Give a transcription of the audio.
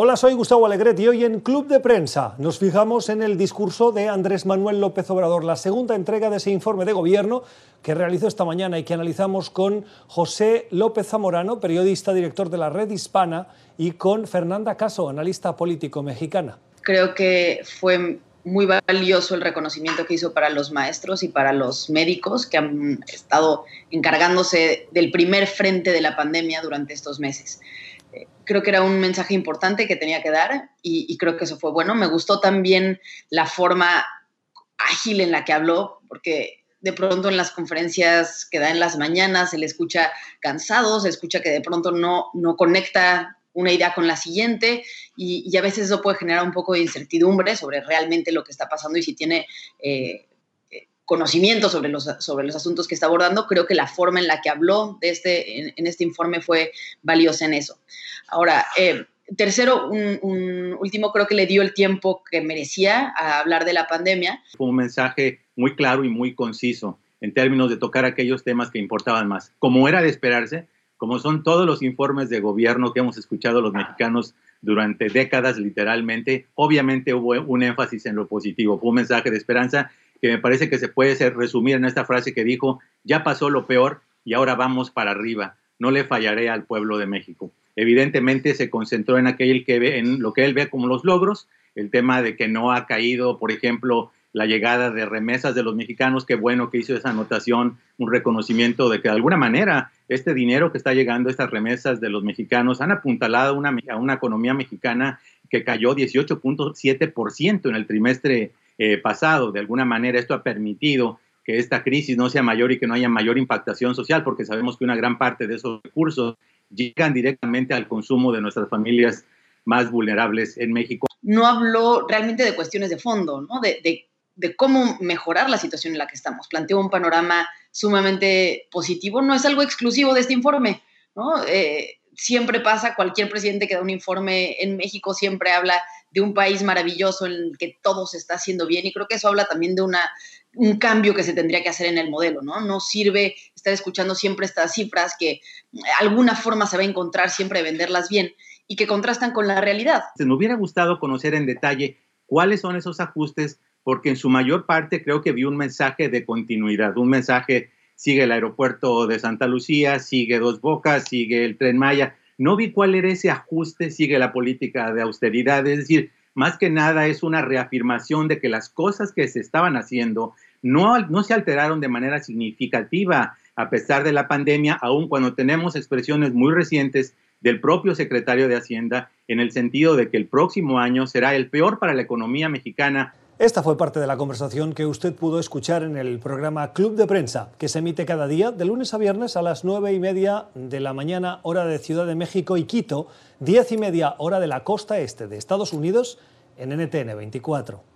Hola, soy Gustavo Alegret y hoy en Club de Prensa nos fijamos en el discurso de Andrés Manuel López Obrador, la segunda entrega de ese informe de gobierno que realizó esta mañana y que analizamos con José López Zamorano, periodista director de la Red Hispana, y con Fernanda Caso, analista político mexicana. Creo que fue muy valioso el reconocimiento que hizo para los maestros y para los médicos que han estado encargándose del primer frente de la pandemia durante estos meses creo que era un mensaje importante que tenía que dar y, creo que eso fue bueno. Me gustó también la forma ágil en la que habló, porque de pronto en las conferencias que da en las mañanas se le escucha cansado, se escucha que de pronto no, no conecta una idea con la siguiente y, a veces eso puede generar un poco de incertidumbre sobre realmente lo que está pasando y si tiene eh, conocimiento sobre los, sobre los asuntos que está abordando, creo que la forma en la que habló de este, en, este informe fue valiosa en eso. Ahora, eh, tercero, un, último, creo que le dio el tiempo que merecía a hablar de la pandemia. Fue un mensaje muy claro y muy conciso en términos de tocar aquellos temas que importaban más. Como era de esperarse, como son todos los informes de gobierno que hemos escuchado los mexicanos durante décadas, literalmente, obviamente hubo un énfasis en lo positivo, fue un mensaje de esperanza que me parece que se puede resumir en esta frase que dijo, ya pasó lo peor y ahora vamos para arriba, no le fallaré al pueblo de México. Evidentemente se concentró en aquel que ve, en lo que él ve como los logros, el tema de que no ha caído, por ejemplo, la llegada de remesas de los mexicanos, qué bueno que hizo esa anotación, un reconocimiento de que de alguna manera este dinero que está llegando, estas remesas de los mexicanos, han apuntalado una, a una economía mexicana que cayó 18.7% en el trimestre eh, pasado. De alguna manera esto ha permitido que esta crisis no sea mayor y que no haya mayor impactación social, porque sabemos que una gran parte de esos recursos llegan directamente al consumo de nuestras familias más vulnerables en México. No habló realmente de cuestiones de fondo, ¿no? de, cómo mejorar la situación en la que estamos. Planteó un panorama sumamente positivo. No es algo exclusivo de este informe. ¿no? Eh, siempre pasa, cualquier presidente que da un informe en México siempre habla de un país maravilloso en el que todo se está haciendo bien y creo que eso habla también de una, un cambio que se tendría que hacer en el modelo, ¿no? No sirve estar escuchando siempre estas cifras que alguna forma se va a encontrar siempre de venderlas bien y que contrastan con la realidad. Me hubiera gustado conocer en detalle cuáles son esos ajustes porque en su mayor parte creo que vi un mensaje de continuidad, un mensaje sigue el aeropuerto de Santa Lucía, sigue Dos Bocas, sigue el tren Maya. No vi cuál era ese ajuste, sigue la política de austeridad, es decir, más que nada es una reafirmación de que las cosas que se estaban haciendo no, no se alteraron de manera significativa. A pesar de la pandemia, aun cuando tenemos expresiones muy recientes del propio secretario de Hacienda en el sentido de que el próximo año será el peor para la economía mexicana esta fue parte de la conversación que usted pudo escuchar en el programa Club de Prensa, que se emite cada día de lunes a viernes a las nueve y media de la mañana, hora de Ciudad de México y Quito, diez y media hora de la costa este de Estados Unidos en NTN 24.